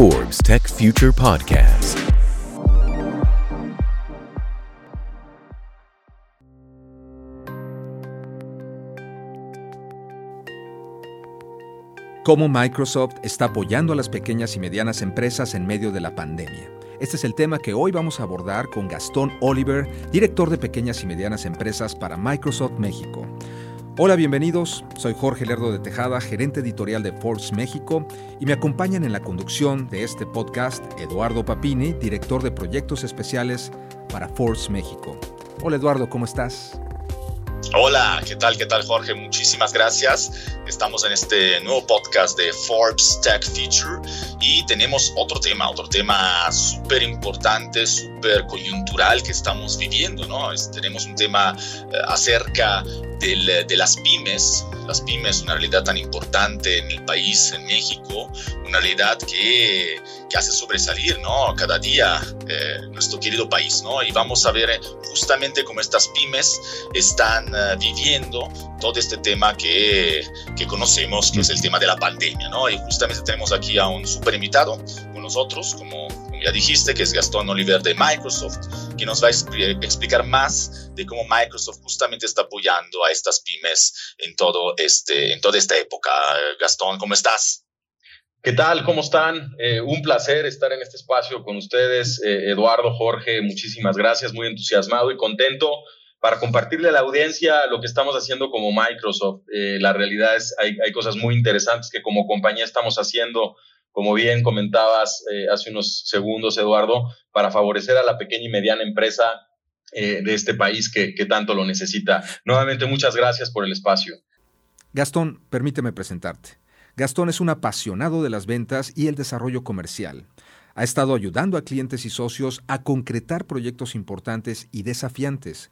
Forbes Tech Future Podcast. Cómo Microsoft está apoyando a las pequeñas y medianas empresas en medio de la pandemia. Este es el tema que hoy vamos a abordar con Gastón Oliver, director de pequeñas y medianas empresas para Microsoft México. Hola, bienvenidos. Soy Jorge Lerdo de Tejada, gerente editorial de Forbes México, y me acompañan en la conducción de este podcast Eduardo Papini, director de proyectos especiales para Forbes México. Hola Eduardo, ¿cómo estás? Hola, ¿qué tal? ¿Qué tal Jorge? Muchísimas gracias. Estamos en este nuevo podcast de Forbes Tech Feature y tenemos otro tema, otro tema súper importante, súper coyuntural que estamos viviendo, ¿no? tenemos un tema eh, acerca de las pymes. Las pymes, una realidad tan importante en el país, en México, una realidad que, que hace sobresalir, ¿no? Cada día eh, nuestro querido país, ¿no? Y vamos a ver justamente cómo estas pymes están eh, viviendo todo este tema que, que, conocemos, que es el tema de la pandemia, ¿no? Y justamente tenemos aquí a un super invitado con nosotros, como, ya dijiste, que es Gastón Oliver de Microsoft, que nos va a explicar más de cómo Microsoft justamente está apoyando a estas pymes en, todo este, en toda esta época. Gastón, ¿cómo estás? ¿Qué tal? ¿Cómo están? Eh, un placer estar en este espacio con ustedes. Eh, Eduardo, Jorge, muchísimas gracias. Muy entusiasmado y contento para compartirle a la audiencia lo que estamos haciendo como Microsoft. Eh, la realidad es, hay, hay cosas muy interesantes que como compañía estamos haciendo, como bien comentabas hace unos segundos, Eduardo, para favorecer a la pequeña y mediana empresa de este país que, que tanto lo necesita. Nuevamente, muchas gracias por el espacio. Gastón, permíteme presentarte. Gastón es un apasionado de las ventas y el desarrollo comercial. Ha estado ayudando a clientes y socios a concretar proyectos importantes y desafiantes.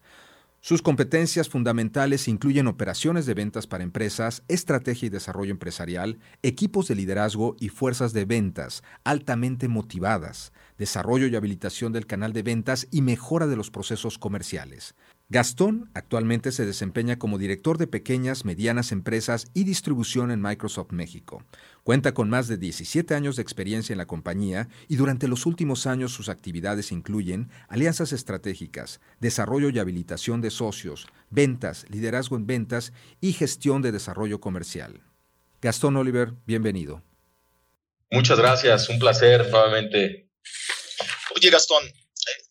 Sus competencias fundamentales incluyen operaciones de ventas para empresas, estrategia y desarrollo empresarial, equipos de liderazgo y fuerzas de ventas altamente motivadas, desarrollo y habilitación del canal de ventas y mejora de los procesos comerciales. Gastón actualmente se desempeña como director de pequeñas, medianas empresas y distribución en Microsoft México. Cuenta con más de 17 años de experiencia en la compañía y durante los últimos años sus actividades incluyen alianzas estratégicas, desarrollo y habilitación de socios, ventas, liderazgo en ventas y gestión de desarrollo comercial. Gastón Oliver, bienvenido. Muchas gracias, un placer nuevamente. Oye, Gastón,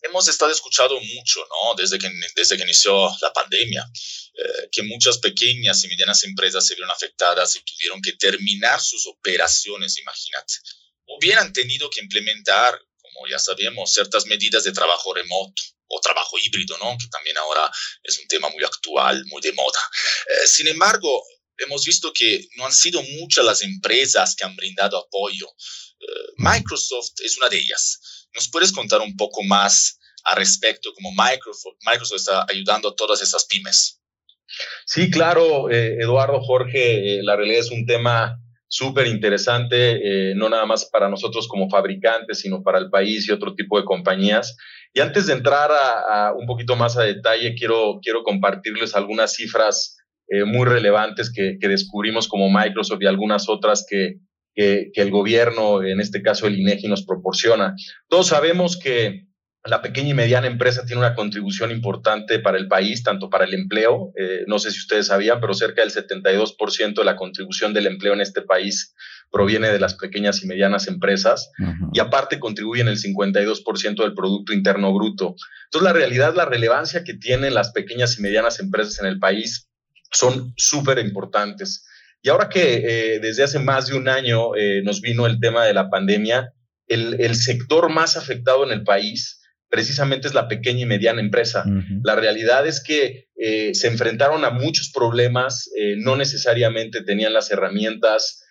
hemos estado escuchando mucho, ¿no? Desde que, desde que inició la pandemia, eh, que muchas pequeñas y medianas empresas se vieron afectadas y tuvieron que terminar sus operaciones, imagínate. Han tenido que implementar, como ya sabemos, ciertas medidas de trabajo remoto o trabajo híbrido, ¿no? Que también ahora es un tema muy actual, muy de moda. Eh, sin embargo, hemos visto que no han sido muchas las empresas que han brindado apoyo. Eh, Microsoft es una de ellas. ¿Nos puedes contar un poco más al respecto, cómo Microsoft, Microsoft está ayudando a todas esas pymes? Sí, claro, eh, Eduardo, Jorge, eh, la realidad es un tema súper interesante, eh, no nada más para nosotros como fabricantes, sino para el país y otro tipo de compañías. Y antes de entrar a, un poquito más a detalle, quiero, quiero compartirles algunas cifras muy relevantes que, que, descubrimos como Microsoft y algunas otras que, que, el gobierno, en este caso el INEGI, nos proporciona. Todos sabemos que la pequeña y mediana empresa tiene una contribución importante para el país, tanto para el empleo, eh, no sé si ustedes sabían, pero cerca del 72% de la contribución del empleo en este país proviene de las pequeñas y medianas empresas y aparte contribuyen el 52% del Producto Interno Bruto. Entonces, la realidad, la relevancia que tienen las pequeñas y medianas empresas en el país son súper importantes. Y ahora que eh, desde hace más de un año eh, nos vino el tema de la pandemia, el, sector más afectado en el país precisamente es la pequeña y mediana empresa. La realidad es que eh, se enfrentaron a muchos problemas, no necesariamente tenían las herramientas,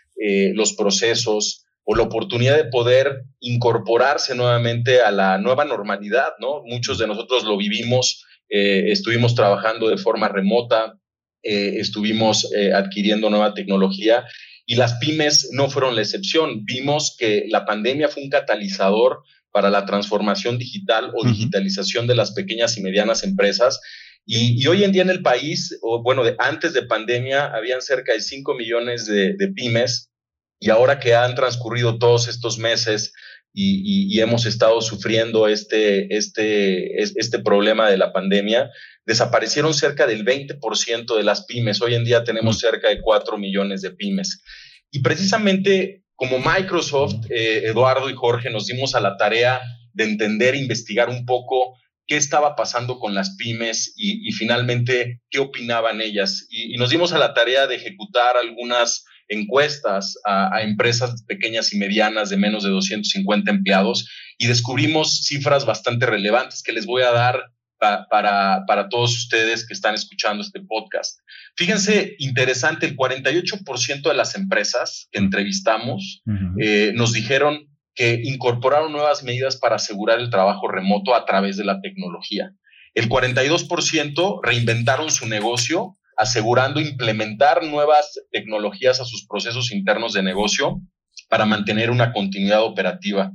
los procesos o la oportunidad de poder incorporarse nuevamente a la nueva normalidad, ¿no? Muchos de nosotros lo vivimos, estuvimos trabajando de forma remota, eh, estuvimos eh, adquiriendo nueva tecnología y las pymes no fueron la excepción. Vimos que la pandemia fue un catalizador para la transformación digital o digitalización de las pequeñas y medianas empresas. Y, hoy en día en el país, o bueno, de, antes de pandemia, habían cerca de 5 millones de, pymes Y ahora que han transcurrido todos estos meses y, hemos estado sufriendo este, este, este problema de la pandemia, desaparecieron cerca del 20% de las pymes. Hoy en día tenemos cerca de 4 millones de pymes. Y precisamente como Microsoft, eh, Eduardo y Jorge nos dimos a la tarea de entender e investigar un poco qué estaba pasando con las pymes y, finalmente qué opinaban ellas. Y, nos dimos a la tarea de ejecutar algunas encuestas a, empresas pequeñas y medianas de menos de 250 empleados y descubrimos cifras bastante relevantes que les voy a dar para, para todos ustedes que están escuchando este podcast. Fíjense, interesante, el 48% de las empresas que entrevistamos eh, nos dijeron que incorporaron nuevas medidas para asegurar el trabajo remoto a través de la tecnología. El 42% reinventaron su negocio asegurando implementar nuevas tecnologías a sus procesos internos de negocio para mantener una continuidad operativa.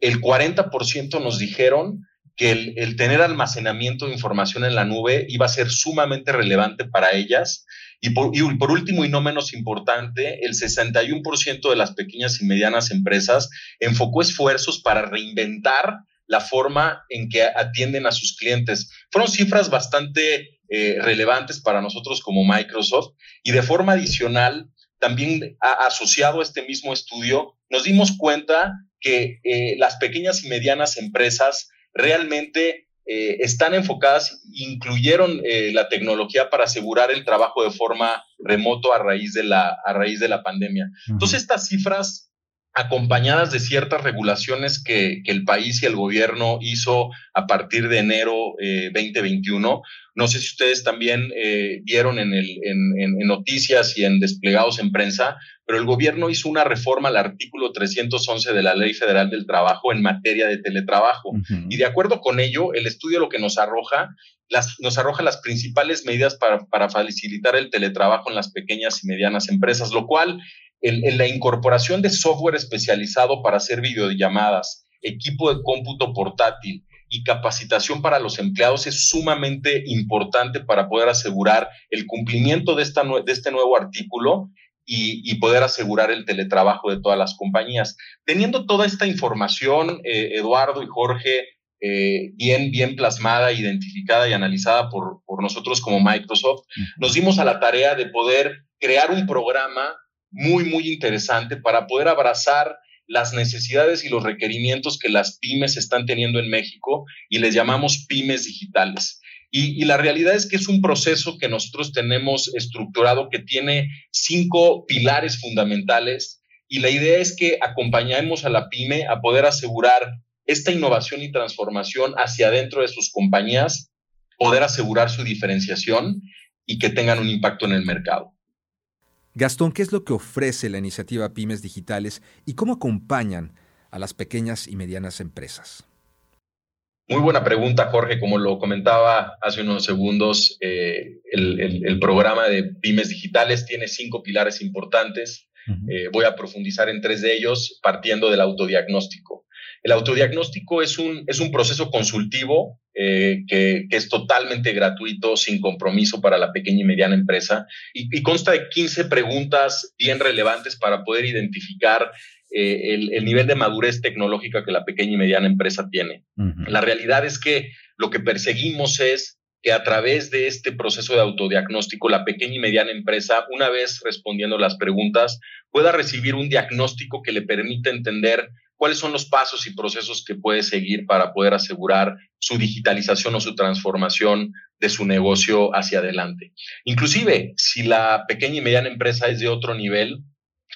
El 40% nos dijeron que el, tener almacenamiento de información en la nube iba a ser sumamente relevante para ellas. Y por, y por último, y no menos importante, el 61% de las pequeñas y medianas empresas enfocó esfuerzos para reinventar la forma en que atienden a sus clientes. Fueron cifras bastante eh, relevantes para nosotros como Microsoft y de forma adicional, también asociado a este mismo estudio, nos dimos cuenta que eh, las pequeñas y medianas empresas realmente eh, están enfocadas, incluyeron la tecnología para asegurar el trabajo de forma remoto a raíz de la, a raíz de la pandemia. Entonces, estas cifras acompañadas de ciertas regulaciones que, el país y el gobierno hizo a partir de enero 2021. Eh, no sé si ustedes también eh, vieron en, el, en, noticias y en desplegados en prensa, pero el gobierno hizo una reforma al artículo 311 de la Ley Federal del Trabajo en materia de teletrabajo. Y de acuerdo con ello, el estudio lo que nos arroja las, nos arroja las principales medidas para, para, facilitar el teletrabajo en las pequeñas y medianas empresas, lo cual la incorporación de software especializado para hacer videollamadas, equipo de cómputo portátil y capacitación para los empleados es sumamente importante para poder asegurar el cumplimiento de, esta, de este nuevo artículo y, poder asegurar el teletrabajo de todas las compañías. Teniendo toda esta información, eh, Eduardo y Jorge, eh, bien, bien plasmada, identificada y analizada por, por nosotros como Microsoft, nos dimos a la tarea de poder crear un programa muy, muy interesante para poder abrazar las necesidades y los requerimientos que las pymes están teniendo en México y les llamamos pymes digitales. Y, la realidad es que es un proceso que nosotros tenemos estructurado que tiene cinco pilares fundamentales y la idea es que acompañemos a la pyme a poder asegurar esta innovación y transformación hacia adentro de sus compañías, poder asegurar su diferenciación y que tengan un impacto en el mercado. Gastón, ¿qué es lo que ofrece la iniciativa Pymes Digitales y cómo acompañan a las pequeñas y medianas empresas? Muy buena pregunta, Jorge. Como lo comentaba hace unos segundos, eh, el, programa de Pymes Digitales tiene cinco pilares importantes. Eh, voy a profundizar en tres de ellos, partiendo del autodiagnóstico. El autodiagnóstico es un, es un proceso consultivo eh, que, es totalmente gratuito, sin compromiso para la pequeña y mediana empresa, y, consta de 15 preguntas bien relevantes para poder identificar eh, el, nivel de madurez tecnológica que la pequeña y mediana empresa tiene. La realidad es que lo que perseguimos es que a través de este proceso de autodiagnóstico, la pequeña y mediana empresa, una vez respondiendo las preguntas, pueda recibir un diagnóstico que le permita entender cuáles son los pasos y procesos que puede seguir para poder asegurar su digitalización o su transformación de su negocio hacia adelante. Inclusive, si la pequeña y mediana empresa es de otro nivel,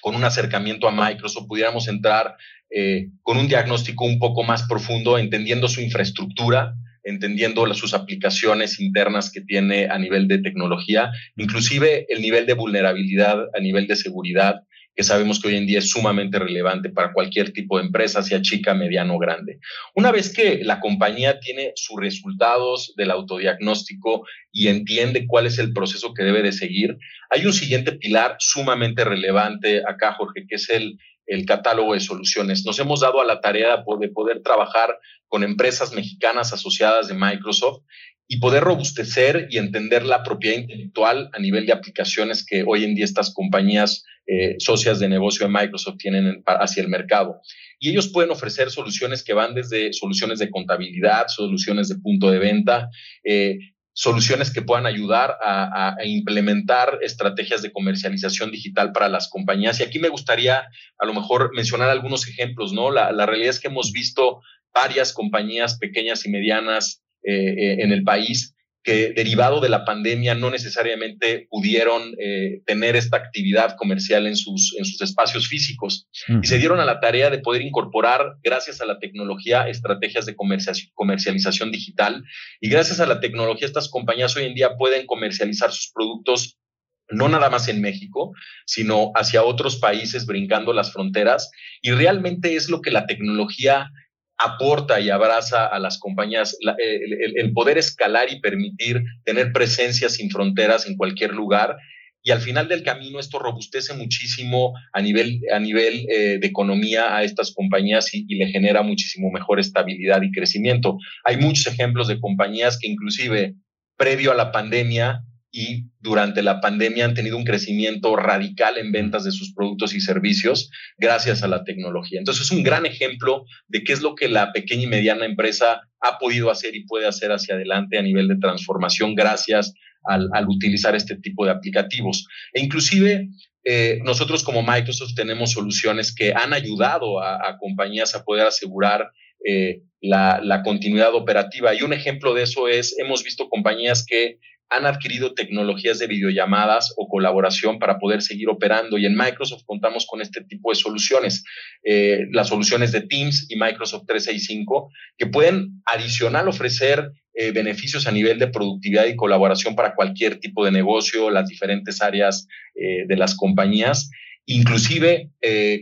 con un acercamiento a Microsoft, pudiéramos entrar eh, con un diagnóstico un poco más profundo, entendiendo su infraestructura, entendiendo sus aplicaciones internas que tiene a nivel de tecnología, inclusive el nivel de vulnerabilidad a nivel de seguridad, que sabemos que hoy en día es sumamente relevante para cualquier tipo de empresa, sea chica, mediano o grande. Una vez que la compañía tiene sus resultados del autodiagnóstico y entiende cuál es el proceso que debe de seguir, hay un siguiente pilar sumamente relevante acá, Jorge, que es el, el catálogo de soluciones. Nos hemos dado a la tarea de poder trabajar con empresas mexicanas asociadas de Microsoft y poder robustecer y entender la propiedad intelectual a nivel de aplicaciones que hoy en día estas compañías eh, socias de negocio de Microsoft tienen hacia el mercado. Y ellos pueden ofrecer soluciones que van desde soluciones de contabilidad, soluciones de punto de venta, eh, soluciones que puedan ayudar a, implementar estrategias de comercialización digital para las compañías. Y aquí me gustaría a lo mejor mencionar algunos ejemplos, ¿no? La, la realidad es que hemos visto varias compañías pequeñas y medianas eh, en el país que derivado de la pandemia no necesariamente pudieron eh, tener esta actividad comercial en sus, en sus espacios físicos. Y se dieron a la tarea de poder incorporar, gracias a la tecnología, estrategias de comercialización digital. Y gracias a la tecnología estas compañías hoy en día pueden comercializar sus productos no nada más en México, sino hacia otros países brincando las fronteras. Y realmente es lo que la tecnología aporta y abraza a las compañías el, poder escalar y permitir tener presencia sin fronteras en cualquier lugar. Y al final del camino esto robustece muchísimo a nivel, a nivel eh, de economía a estas compañías y, le genera muchísimo mejor estabilidad y crecimiento. Hay muchos ejemplos de compañías que inclusive previo a la pandemia y durante la pandemia han tenido un crecimiento radical en ventas de sus productos y servicios gracias a la tecnología. Entonces es un gran ejemplo de qué es lo que la pequeña y mediana empresa ha podido hacer y puede hacer hacia adelante a nivel de transformación gracias al, utilizar este tipo de aplicativos. E inclusive eh, nosotros como Microsoft tenemos soluciones que han ayudado a, compañías a poder asegurar eh, la, la, continuidad operativa. Y un ejemplo de eso es, hemos visto compañías que han adquirido tecnologías de videollamadas o colaboración para poder seguir operando. Y en Microsoft contamos con este tipo de soluciones, eh, las soluciones de Teams y Microsoft 365, que pueden adicional ofrecer eh, beneficios a nivel de productividad y colaboración para cualquier tipo de negocio, las diferentes áreas eh, de las compañías, inclusive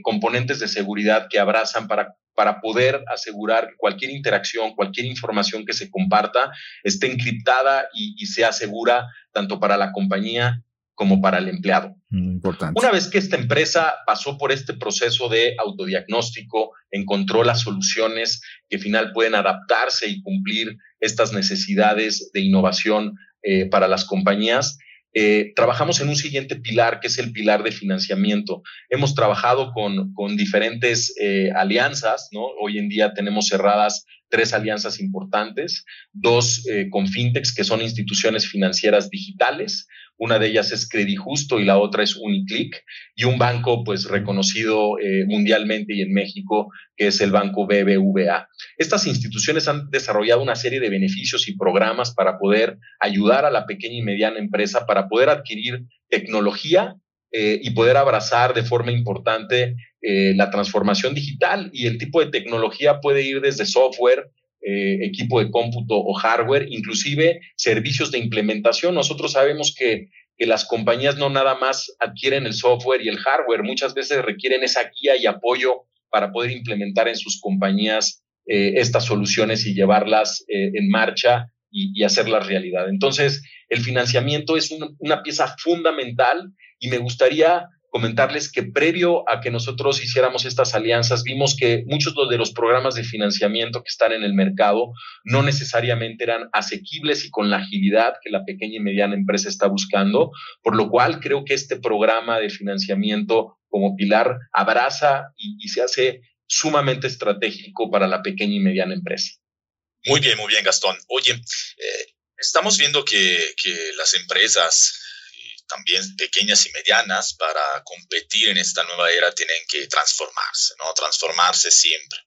componentes de seguridad que abrazan para para poder asegurar que cualquier interacción, cualquier información que se comparta esté encriptada y, sea segura tanto para la compañía como para el empleado. Mm, importante. Una vez que esta empresa pasó por este proceso de autodiagnóstico, encontró las soluciones que al final pueden adaptarse y cumplir estas necesidades de innovación eh, para las compañías, eh, trabajamos en un siguiente pilar, que es el pilar de financiamiento. Hemos trabajado con, con diferentes eh, alianzas, ¿no? Hoy en día tenemos cerradas tres alianzas importantes, dos eh, con fintechs, que son instituciones financieras digitales, una de ellas es Justo y la otra es Uniclick, y un banco pues reconocido eh, mundialmente y en México, que es el banco BBVA. Estas instituciones han desarrollado una serie de beneficios y programas para poder ayudar a la pequeña y mediana empresa para poder adquirir tecnología eh, y poder abrazar de forma importante eh, la transformación digital y el tipo de tecnología puede ir desde software, eh, equipo de cómputo o hardware, inclusive servicios de implementación. Nosotros sabemos que, que, las compañías no nada más adquieren el software y el hardware, muchas veces requieren esa guía y apoyo para poder implementar en sus compañías estas soluciones y llevarlas en marcha y, y, hacerlas realidad. Entonces, el financiamiento es una pieza fundamental y me gustaría comentarles que previo a que nosotros hiciéramos estas alianzas, vimos que muchos de los programas de financiamiento que están en el mercado no necesariamente eran asequibles y con la agilidad que la pequeña y mediana empresa está buscando, por lo cual creo que este programa de financiamiento como pilar abraza y, se hace sumamente estratégico para la pequeña y mediana empresa. Muy bien, muy bien, Gastón. Oye, eh, estamos viendo que, que las empresas también pequeñas y medianas, para competir en esta nueva era tienen que transformarse, ¿no? Transformarse siempre.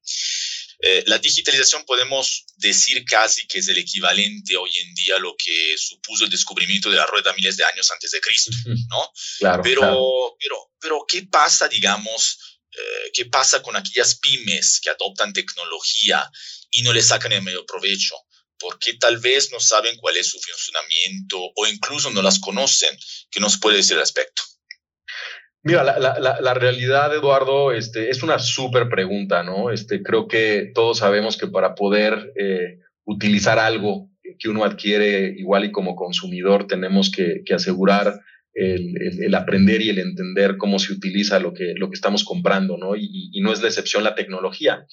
Eh, la digitalización podemos decir casi que es el equivalente hoy en día a lo que supuso el descubrimiento de la rueda miles de años antes de Cristo, ¿no? Claro, pero, pero, pero, ¿qué pasa, digamos, eh, qué pasa con aquellas pymes que adoptan tecnología y no le sacan el medio provecho? Porque tal vez no saben cuál es su funcionamiento o incluso no las conocen. ¿Qué nos puede decir al respecto? Mira, la, realidad, Eduardo, este, es una súper pregunta, ¿no? Este, creo que todos sabemos que para poder eh, utilizar algo que uno adquiere igual y como consumidor, tenemos que, asegurar el, aprender y el entender cómo se utiliza lo que, lo que estamos comprando, ¿no? Y, y no es la excepción la tecnología.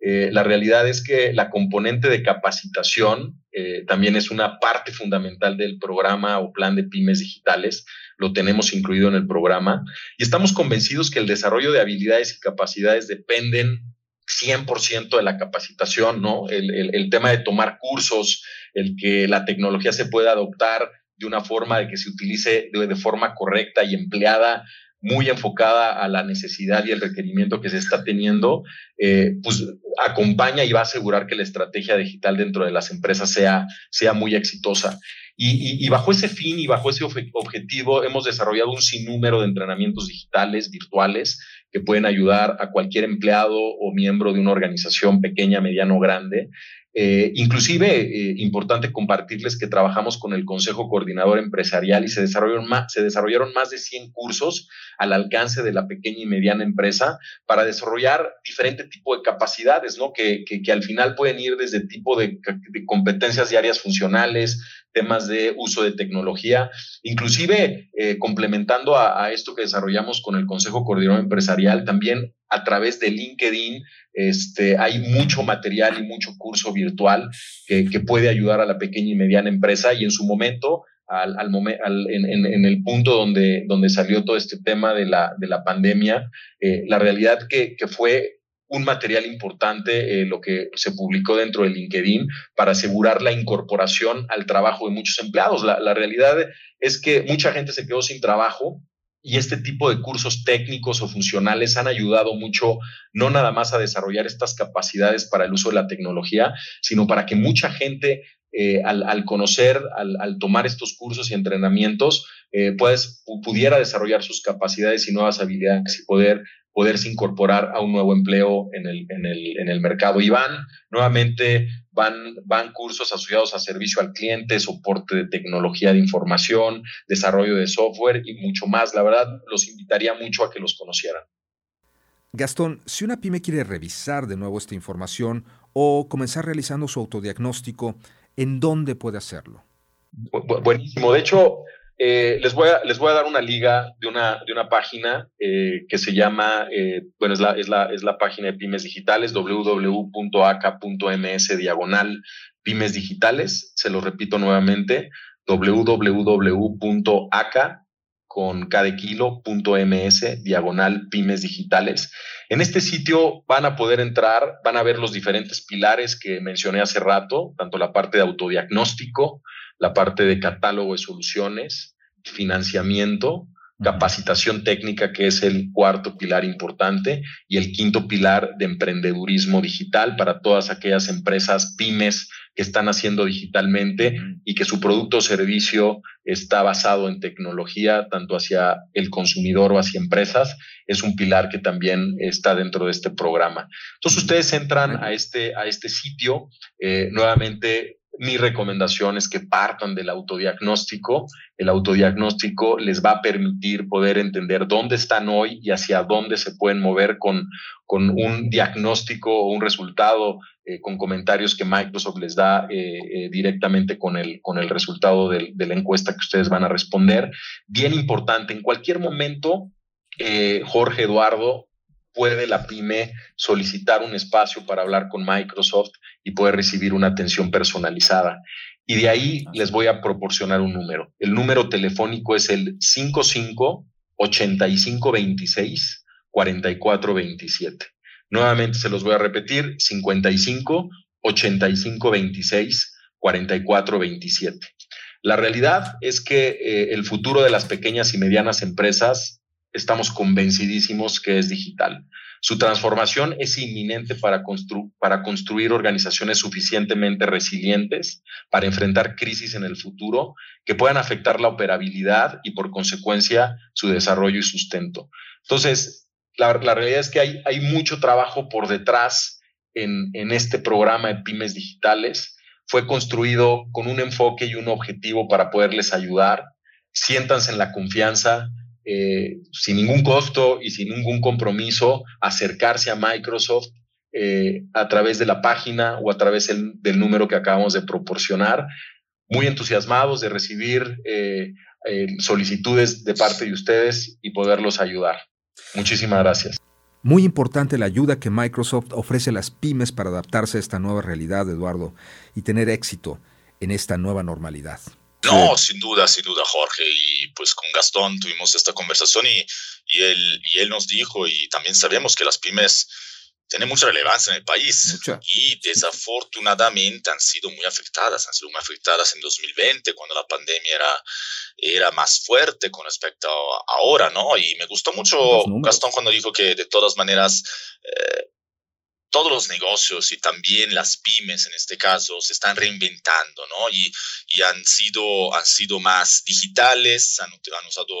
Eh, la realidad es que la componente de capacitación eh, también es una parte fundamental del programa o plan de pymes digitales, lo tenemos incluido en el programa y estamos convencidos que el desarrollo de habilidades y capacidades dependen 100% de la capacitación, ¿no? El, tema de tomar cursos, el que la tecnología se pueda adoptar de una forma de que se utilice de forma correcta y empleada muy enfocada a la necesidad y el requerimiento que se está teniendo, eh, pues acompaña y va a asegurar que la estrategia digital dentro de las empresas sea, sea muy exitosa. Y, bajo ese fin y bajo ese objetivo hemos desarrollado un sinnúmero de entrenamientos digitales, virtuales, que pueden ayudar a cualquier empleado o miembro de una organización pequeña, mediana o grande eh, inclusive, eh, importante compartirles que trabajamos con el Consejo Coordinador Empresarial y se desarrollaron, más, se desarrollaron más de 100 cursos al alcance de la pequeña y mediana empresa para desarrollar diferente tipo de capacidades, ¿no? Que, que, al final pueden ir desde tipo de, competencias diarias funcionales, temas de uso de tecnología, inclusive eh, complementando a, a, esto que desarrollamos con el Consejo Coordinador Empresarial, también a través de LinkedIn este, hay mucho material y mucho curso virtual que, puede ayudar a la pequeña y mediana empresa y en su momento, al, al, en, el punto donde, donde salió todo este tema de la, de la pandemia, eh, la realidad que, que fue un material importante, eh, lo que se publicó dentro de LinkedIn, para asegurar la incorporación al trabajo de muchos empleados. La, la realidad es que mucha gente se quedó sin trabajo y este tipo de cursos técnicos o funcionales han ayudado mucho, no nada más a desarrollar estas capacidades para el uso de la tecnología, sino para que mucha gente eh, al, conocer, al, tomar estos cursos y entrenamientos, eh, pudiera desarrollar sus capacidades y nuevas habilidades y poder poderse incorporar a un nuevo empleo en el, en el, en el mercado. Y van, nuevamente, van, van cursos asociados a servicio al cliente, soporte de tecnología de información, desarrollo de software y mucho más. La verdad, los invitaría mucho a que los conocieran. Gastón, si una pyme quiere revisar de nuevo esta información o comenzar realizando su autodiagnóstico, ¿en dónde puede hacerlo? Buenísimo. De hecho, eh, les, voy a, les voy a dar una liga de una, de una página eh, que se llama, eh, bueno, es la, es, la, es la página de pymes digitales, www.aca.ms diagonal pymes digitales. Se lo repito nuevamente, www.aca con cada kilo.ms diagonal pymes digitales. En este sitio van a poder entrar, van a ver los diferentes pilares que mencioné hace rato, tanto la parte de autodiagnóstico, la parte de catálogo de soluciones, financiamiento, capacitación técnica, que es el cuarto pilar importante, y el quinto pilar de emprendedurismo digital para todas aquellas empresas pymes que están haciendo digitalmente y que su producto o servicio está basado en tecnología, tanto hacia el consumidor o hacia empresas, es un pilar que también está dentro de este programa. Entonces ustedes entran a este, a este sitio, eh, nuevamente mi recomendación es que partan del autodiagnóstico. El autodiagnóstico les va a permitir poder entender dónde están hoy y hacia dónde se pueden mover con, con un diagnóstico o un resultado, eh, con comentarios que Microsoft les da eh, eh, directamente con el, con el resultado de, de, la encuesta que ustedes van a responder. Bien importante, en cualquier momento, Jorge Eduardo, puede la pyme solicitar un espacio para hablar con Microsoft y poder recibir una atención personalizada. Y de ahí les voy a proporcionar un número. El número telefónico es el 55 85 26 44 27. Nuevamente se los voy a repetir, 55 85 26 44 27. La realidad es que eh, el futuro de las pequeñas y medianas empresas estamos convencidísimos que es digital. Su transformación es inminente para, para construir organizaciones suficientemente resilientes para enfrentar crisis en el futuro que puedan afectar la operabilidad y por consecuencia su desarrollo y sustento. Entonces, la, realidad es que hay, hay, mucho trabajo por detrás en, en este programa de pymes digitales. Fue construido con un enfoque y un objetivo para poderles ayudar. Siéntanse en la confianza, eh, sin ningún costo y sin ningún compromiso acercarse a Microsoft eh, a través de la página o a través del número que acabamos de proporcionar. Muy entusiasmados de recibir eh, solicitudes de parte de ustedes y poderlos ayudar. Muchísimas gracias. Muy importante la ayuda que Microsoft ofrece a las pymes para adaptarse a esta nueva realidad, Eduardo, y tener éxito en esta nueva normalidad. No, sin duda, sin duda, Jorge. Y pues con Gastón tuvimos esta conversación y, y, él, y él nos dijo, y también sabemos que las pymes tienen mucha relevancia en el país y desafortunadamente han sido muy afectadas, han sido muy afectadas en 2020 cuando la pandemia era, era más fuerte con respecto a ahora, ¿no? Y me gustó mucho Gastón cuando dijo que de todas maneras... Eh, todos los negocios y también las pymes en este caso se están reinventando, ¿no? Y, y han, sido, han sido más digitales, han, han, usado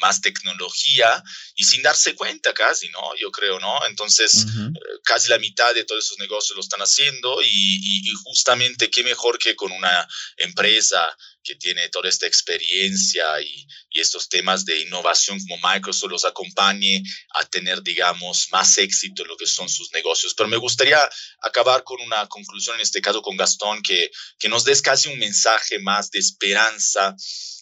más tecnología y sin darse cuenta casi, ¿no? Yo creo, ¿no? Entonces, eh, casi la mitad de todos esos negocios lo están haciendo y, y, y justamente qué mejor que con una empresa que tiene toda esta experiencia y, y, estos temas de innovación como Microsoft los acompañe a tener, digamos, más éxito en lo que son sus negocios. Pero me gustaría acabar con una conclusión, en este caso con Gastón, que, que nos des casi un mensaje más de esperanza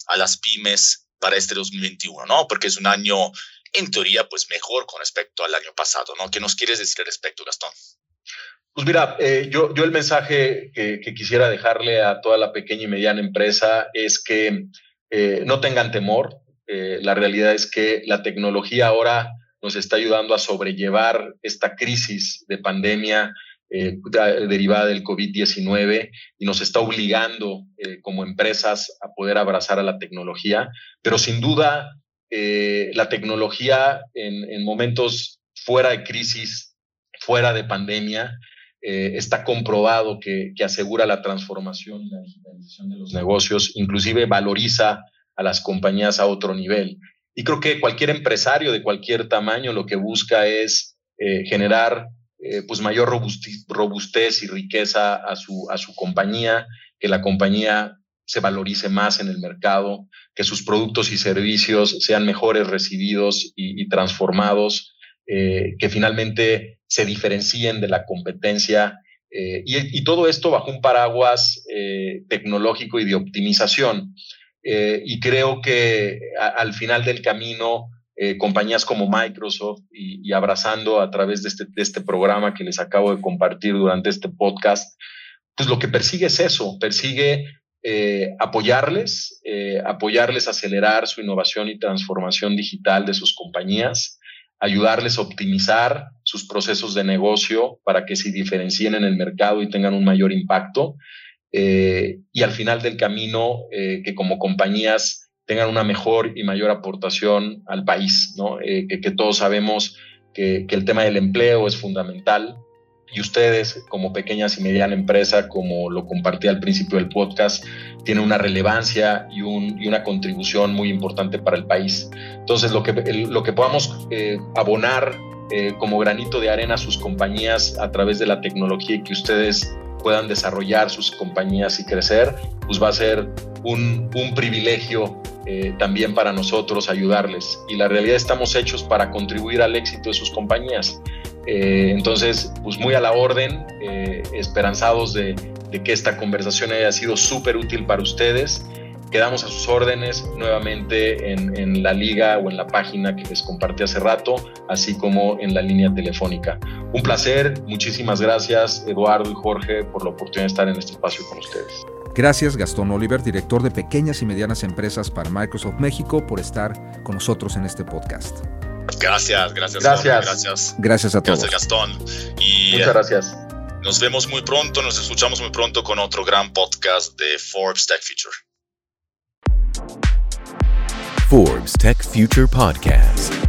a las pymes para este 2021, ¿no? Porque es un año, en teoría, pues mejor con respecto al año pasado, ¿no? ¿Qué nos quieres decir al respecto, Gastón? Pues mira, eh, yo, yo el mensaje que, quisiera dejarle a toda la pequeña y mediana empresa es que eh, no tengan temor. Eh, la realidad es que la tecnología ahora nos está ayudando a sobrellevar esta crisis de pandemia derivada del COVID-19 y nos está obligando como empresas a poder abrazar a la tecnología. Pero sin duda, la tecnología en, en momentos fuera de crisis, fuera de pandemia, eh, está comprobado que, asegura la transformación y la digitalización de los negocios, inclusive valoriza a las compañías a otro nivel. Y creo que cualquier empresario de cualquier tamaño lo que busca es eh, generar eh, pues mayor robustez, y riqueza a su, a su compañía, que la compañía se valorice más en el mercado, que sus productos y servicios sean mejores recibidos y transformados eh, que finalmente se diferencien de la competencia eh, y, todo esto bajo un paraguas eh, tecnológico y de optimización. y creo que al final del camino, compañías como Microsoft y, abrazando a través de este, de este programa que les acabo de compartir durante este podcast, pues lo que persigue es eso, persigue apoyarles, apoyarles a acelerar su innovación y transformación digital de sus compañías, ayudarles a optimizar sus procesos de negocio para que se diferencien en el mercado y tengan un mayor impacto. Eh, y al final del camino, eh, que como compañías tengan una mejor y mayor aportación al país, ¿no? Eh, que, todos sabemos que, que, el tema del empleo es fundamental y ustedes como pequeñas y mediana empresa, como lo compartí al principio del podcast, tienen una relevancia y, una contribución muy importante para el país. Entonces, lo que, lo que podamos eh, abonar eh, como granito de arena a sus compañías a través de la tecnología y que ustedes puedan desarrollar sus compañías y crecer, pues va a ser un, privilegio eh, también para nosotros ayudarles. Y la realidad estamos hechos para contribuir al éxito de sus compañías. Eh, entonces, pues muy a la orden, eh, esperanzados de, que esta conversación haya sido súper útil para ustedes. Quedamos a sus órdenes nuevamente en, en, la liga o en la página que les compartí hace rato, así como en la línea telefónica. Un placer, muchísimas gracias Eduardo y Jorge por la oportunidad de estar en este espacio con ustedes. Gracias Gastón Oliver, director de pequeñas y medianas empresas para Microsoft México, por estar con nosotros en este podcast. Gracias, gracias. Gracias. gracias. Gracias a todos. Gracias, Gastón. Y Muchas gracias. Nos vemos muy pronto, nos escuchamos muy pronto con otro gran podcast de Forbes Tech Future. Forbes Tech Future Podcast.